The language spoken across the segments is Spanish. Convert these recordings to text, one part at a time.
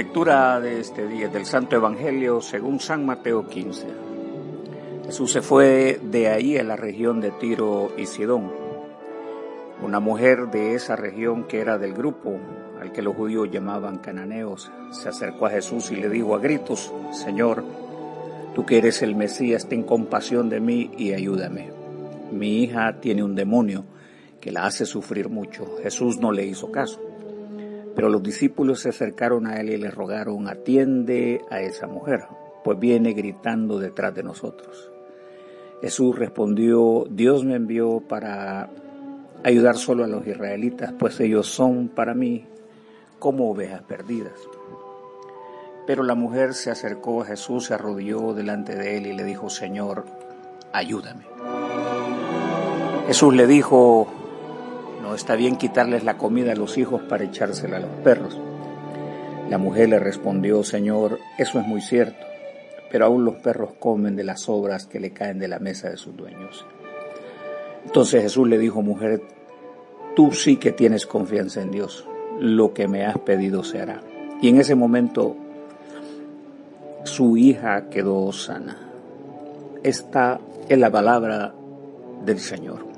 lectura de este día del Santo Evangelio según San Mateo 15. Jesús se fue de ahí a la región de Tiro y Sidón. Una mujer de esa región que era del grupo al que los judíos llamaban cananeos se acercó a Jesús y le dijo a gritos, Señor, tú que eres el Mesías, ten compasión de mí y ayúdame. Mi hija tiene un demonio que la hace sufrir mucho. Jesús no le hizo caso. Pero los discípulos se acercaron a él y le rogaron, atiende a esa mujer, pues viene gritando detrás de nosotros. Jesús respondió, Dios me envió para ayudar solo a los israelitas, pues ellos son para mí como ovejas perdidas. Pero la mujer se acercó a Jesús, se arrodilló delante de él y le dijo, Señor, ayúdame. Jesús le dijo, no está bien quitarles la comida a los hijos para echársela a los perros. La mujer le respondió, Señor, eso es muy cierto, pero aún los perros comen de las sobras que le caen de la mesa de sus dueños. Entonces Jesús le dijo, mujer, tú sí que tienes confianza en Dios, lo que me has pedido se hará. Y en ese momento su hija quedó sana. Esta es la palabra del Señor.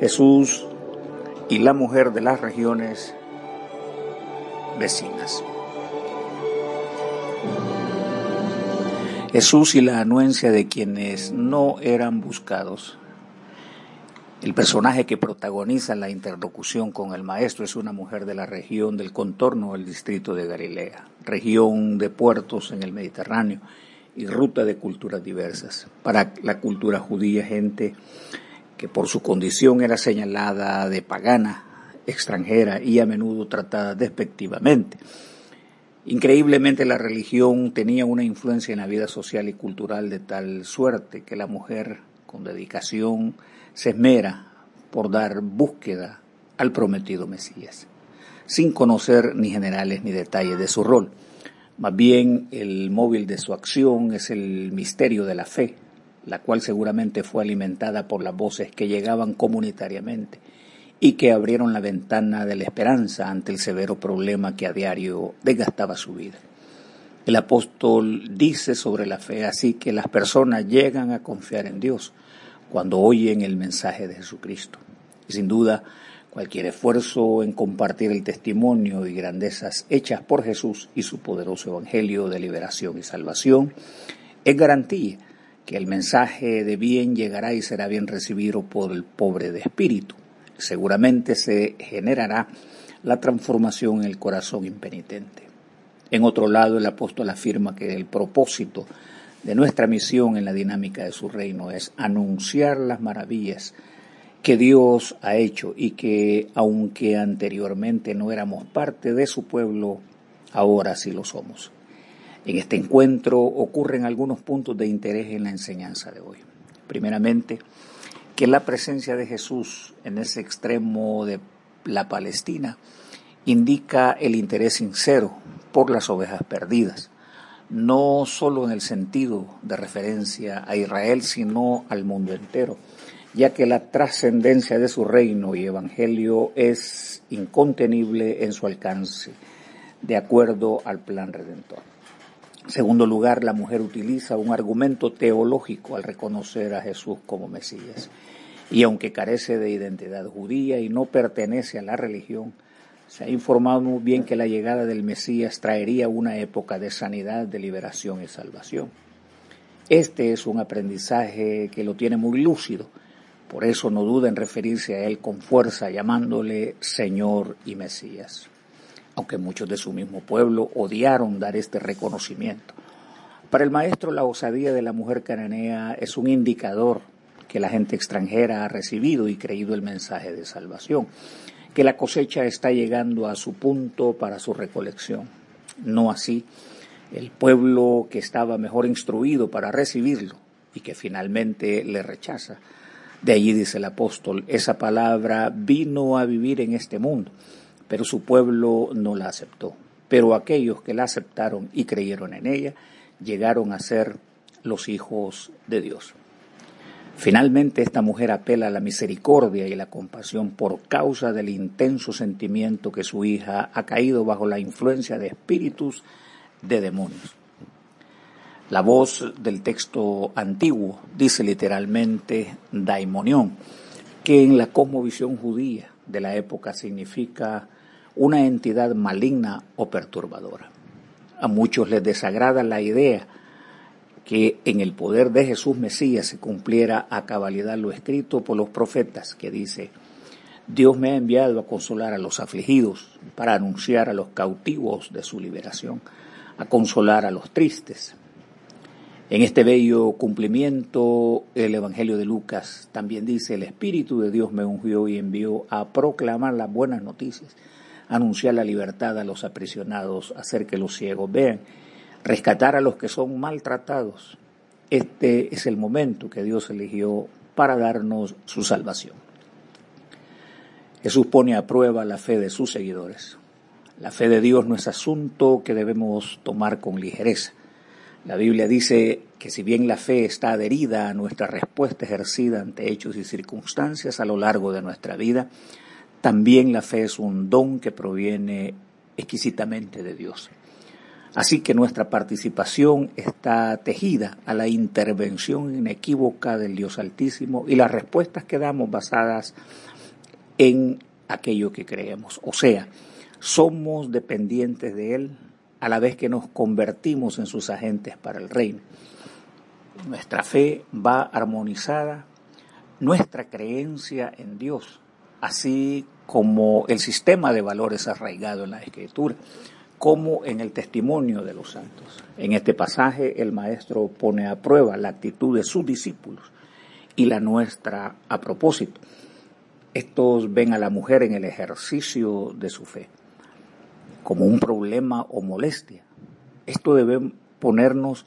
Jesús y la mujer de las regiones vecinas. Jesús y la anuencia de quienes no eran buscados. El personaje que protagoniza la interlocución con el maestro es una mujer de la región del contorno del distrito de Galilea, región de puertos en el Mediterráneo y ruta de culturas diversas. Para la cultura judía, gente que por su condición era señalada de pagana, extranjera y a menudo tratada despectivamente. Increíblemente la religión tenía una influencia en la vida social y cultural de tal suerte que la mujer con dedicación se esmera por dar búsqueda al prometido Mesías, sin conocer ni generales ni detalles de su rol. Más bien el móvil de su acción es el misterio de la fe, la cual seguramente fue alimentada por las voces que llegaban comunitariamente y que abrieron la ventana de la esperanza ante el severo problema que a diario desgastaba su vida. El apóstol dice sobre la fe así que las personas llegan a confiar en Dios cuando oyen el mensaje de Jesucristo. Y sin duda, cualquier esfuerzo en compartir el testimonio y grandezas hechas por Jesús y su poderoso evangelio de liberación y salvación es garantía que el mensaje de bien llegará y será bien recibido por el pobre de espíritu. Seguramente se generará la transformación en el corazón impenitente. En otro lado, el apóstol afirma que el propósito de nuestra misión en la dinámica de su reino es anunciar las maravillas que Dios ha hecho y que, aunque anteriormente no éramos parte de su pueblo, ahora sí lo somos. En este encuentro ocurren algunos puntos de interés en la enseñanza de hoy. Primeramente, que la presencia de Jesús en ese extremo de la Palestina indica el interés sincero por las ovejas perdidas, no solo en el sentido de referencia a Israel, sino al mundo entero, ya que la trascendencia de su reino y evangelio es incontenible en su alcance, de acuerdo al plan redentor. Segundo lugar, la mujer utiliza un argumento teológico al reconocer a Jesús como Mesías. Y aunque carece de identidad judía y no pertenece a la religión, se ha informado muy bien que la llegada del Mesías traería una época de sanidad, de liberación y salvación. Este es un aprendizaje que lo tiene muy lúcido, por eso no duda en referirse a él con fuerza, llamándole Señor y Mesías aunque muchos de su mismo pueblo odiaron dar este reconocimiento. Para el maestro, la osadía de la mujer cananea es un indicador que la gente extranjera ha recibido y creído el mensaje de salvación, que la cosecha está llegando a su punto para su recolección. No así el pueblo que estaba mejor instruido para recibirlo y que finalmente le rechaza. De allí dice el apóstol, esa palabra vino a vivir en este mundo pero su pueblo no la aceptó. Pero aquellos que la aceptaron y creyeron en ella llegaron a ser los hijos de Dios. Finalmente esta mujer apela a la misericordia y la compasión por causa del intenso sentimiento que su hija ha caído bajo la influencia de espíritus de demonios. La voz del texto antiguo dice literalmente daimonión, que en la cosmovisión judía de la época significa una entidad maligna o perturbadora. A muchos les desagrada la idea que en el poder de Jesús Mesías se cumpliera a cabalidad lo escrito por los profetas, que dice, Dios me ha enviado a consolar a los afligidos, para anunciar a los cautivos de su liberación, a consolar a los tristes. En este bello cumplimiento, el Evangelio de Lucas también dice, el Espíritu de Dios me ungió y envió a proclamar las buenas noticias, anunciar la libertad a los aprisionados, hacer que los ciegos vean rescatar a los que son maltratados. Este es el momento que Dios eligió para darnos su salvación. Jesús pone a prueba la fe de sus seguidores. La fe de Dios no es asunto que debemos tomar con ligereza. La Biblia dice que si bien la fe está adherida a nuestra respuesta ejercida ante hechos y circunstancias a lo largo de nuestra vida, también la fe es un don que proviene exquisitamente de Dios. Así que nuestra participación está tejida a la intervención inequívoca del Dios Altísimo y las respuestas que damos basadas en aquello que creemos. O sea, somos dependientes de Él a la vez que nos convertimos en sus agentes para el reino. Nuestra fe va armonizada, nuestra creencia en Dios, así como el sistema de valores arraigado en la Escritura como en el testimonio de los santos. En este pasaje el maestro pone a prueba la actitud de sus discípulos y la nuestra a propósito. Estos ven a la mujer en el ejercicio de su fe como un problema o molestia. Esto debe ponernos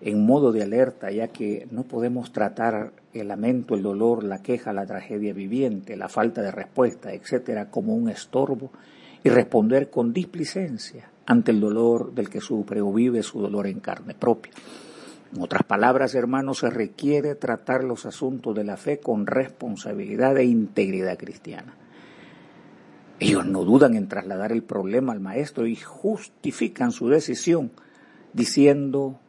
en modo de alerta, ya que no podemos tratar el lamento, el dolor, la queja, la tragedia viviente, la falta de respuesta, etcétera, como un estorbo y responder con displicencia ante el dolor del que sufre o vive su dolor en carne propia. En otras palabras, hermanos, se requiere tratar los asuntos de la fe con responsabilidad e integridad cristiana. Ellos no dudan en trasladar el problema al maestro y justifican su decisión diciendo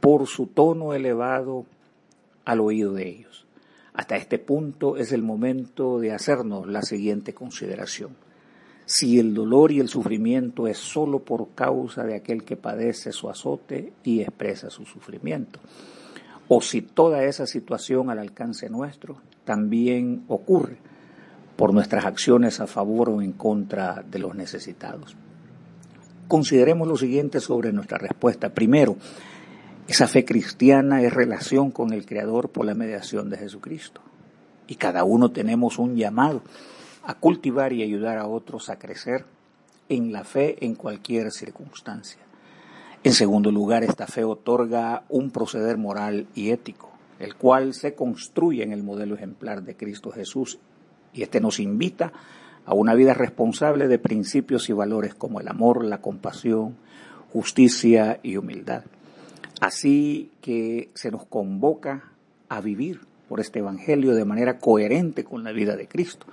por su tono elevado al oído de ellos. Hasta este punto es el momento de hacernos la siguiente consideración si el dolor y el sufrimiento es solo por causa de aquel que padece su azote y expresa su sufrimiento, o si toda esa situación al alcance nuestro también ocurre por nuestras acciones a favor o en contra de los necesitados. Consideremos lo siguiente sobre nuestra respuesta. Primero, esa fe cristiana es relación con el Creador por la mediación de Jesucristo. Y cada uno tenemos un llamado a cultivar y ayudar a otros a crecer en la fe en cualquier circunstancia. En segundo lugar, esta fe otorga un proceder moral y ético, el cual se construye en el modelo ejemplar de Cristo Jesús y este nos invita a una vida responsable de principios y valores como el amor, la compasión, justicia y humildad. Así que se nos convoca a vivir por este Evangelio de manera coherente con la vida de Cristo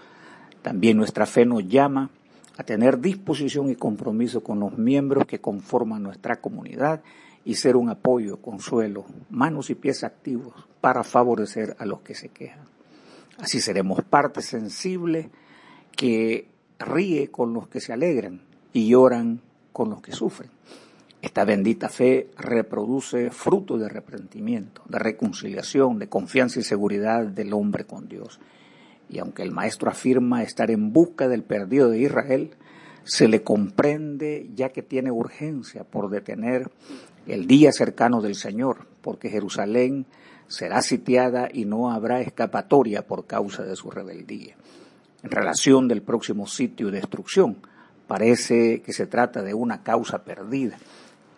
también nuestra fe nos llama a tener disposición y compromiso con los miembros que conforman nuestra comunidad y ser un apoyo, consuelo, manos y pies activos para favorecer a los que se quejan. Así seremos parte sensible que ríe con los que se alegran y lloran con los que sufren. Esta bendita fe reproduce fruto de arrepentimiento, de reconciliación, de confianza y seguridad del hombre con Dios. Y aunque el maestro afirma estar en busca del perdido de Israel, se le comprende ya que tiene urgencia por detener el día cercano del Señor, porque Jerusalén será sitiada y no habrá escapatoria por causa de su rebeldía. En relación del próximo sitio de destrucción, parece que se trata de una causa perdida.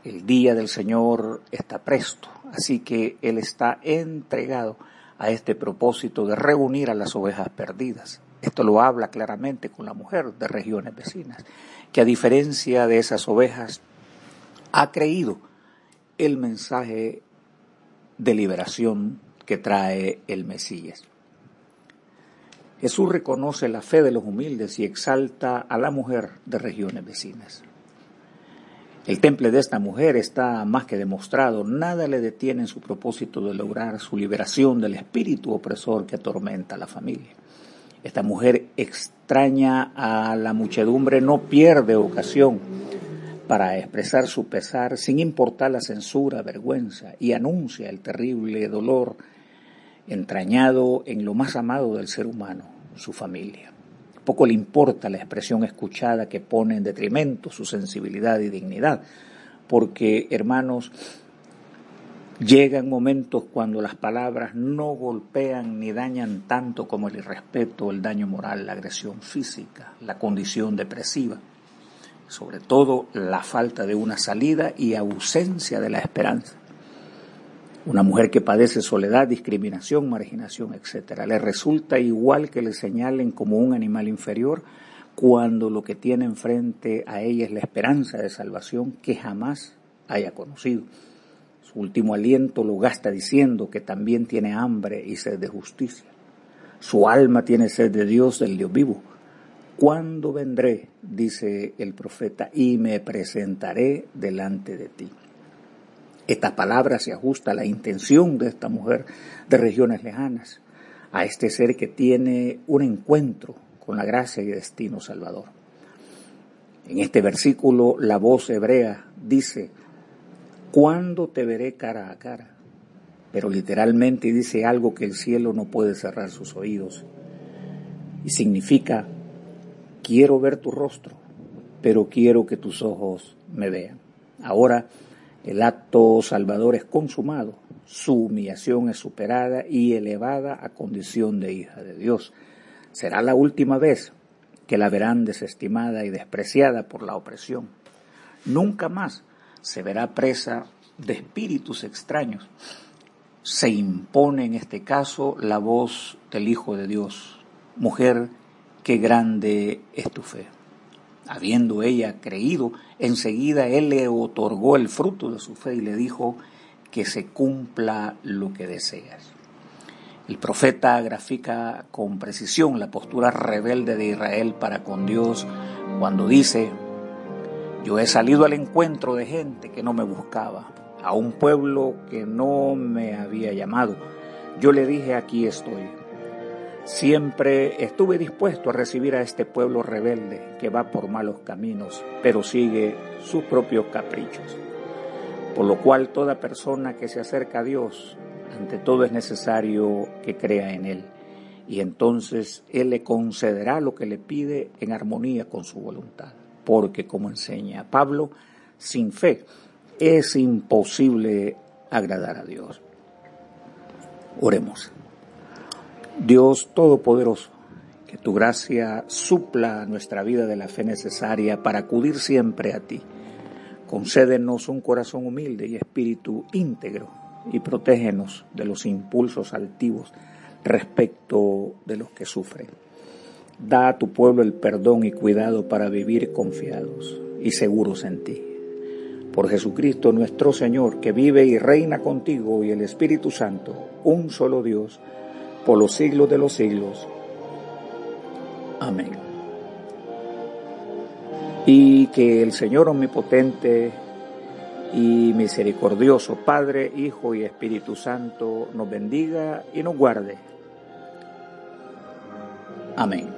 El día del Señor está presto, así que Él está entregado a este propósito de reunir a las ovejas perdidas. Esto lo habla claramente con la mujer de regiones vecinas, que a diferencia de esas ovejas ha creído el mensaje de liberación que trae el Mesías. Jesús reconoce la fe de los humildes y exalta a la mujer de regiones vecinas. El temple de esta mujer está más que demostrado, nada le detiene en su propósito de lograr su liberación del espíritu opresor que atormenta a la familia. Esta mujer extraña a la muchedumbre no pierde ocasión para expresar su pesar sin importar la censura, vergüenza, y anuncia el terrible dolor entrañado en lo más amado del ser humano, su familia. Poco le importa la expresión escuchada que pone en detrimento su sensibilidad y dignidad, porque, hermanos, llegan momentos cuando las palabras no golpean ni dañan tanto como el irrespeto, el daño moral, la agresión física, la condición depresiva sobre todo la falta de una salida y ausencia de la esperanza. Una mujer que padece soledad, discriminación, marginación, etc. Le resulta igual que le señalen como un animal inferior cuando lo que tiene enfrente a ella es la esperanza de salvación que jamás haya conocido. Su último aliento lo gasta diciendo que también tiene hambre y sed de justicia. Su alma tiene sed de Dios, del Dios vivo ¿Cuándo vendré? dice el profeta, y me presentaré delante de ti. Esta palabra se ajusta a la intención de esta mujer de regiones lejanas, a este ser que tiene un encuentro con la gracia y destino salvador. En este versículo la voz hebrea dice, ¿cuándo te veré cara a cara? Pero literalmente dice algo que el cielo no puede cerrar sus oídos. Y significa, quiero ver tu rostro, pero quiero que tus ojos me vean. Ahora el acto salvador es consumado, su humillación es superada y elevada a condición de hija de Dios. Será la última vez que la verán desestimada y despreciada por la opresión. Nunca más se verá presa de espíritus extraños. Se impone en este caso la voz del Hijo de Dios. Mujer, qué grande es tu fe. Habiendo ella creído, enseguida él le otorgó el fruto de su fe y le dijo que se cumpla lo que deseas. El profeta grafica con precisión la postura rebelde de Israel para con Dios cuando dice, yo he salido al encuentro de gente que no me buscaba, a un pueblo que no me había llamado. Yo le dije, aquí estoy. Siempre estuve dispuesto a recibir a este pueblo rebelde que va por malos caminos, pero sigue sus propios caprichos. Por lo cual toda persona que se acerca a Dios, ante todo es necesario que crea en Él. Y entonces Él le concederá lo que le pide en armonía con su voluntad. Porque como enseña Pablo, sin fe es imposible agradar a Dios. Oremos. Dios Todopoderoso, que tu gracia supla nuestra vida de la fe necesaria para acudir siempre a ti. Concédenos un corazón humilde y espíritu íntegro y protégenos de los impulsos altivos respecto de los que sufren. Da a tu pueblo el perdón y cuidado para vivir confiados y seguros en ti. Por Jesucristo nuestro Señor, que vive y reina contigo y el Espíritu Santo, un solo Dios, por los siglos de los siglos. Amén. Y que el Señor omnipotente y misericordioso Padre, Hijo y Espíritu Santo nos bendiga y nos guarde. Amén.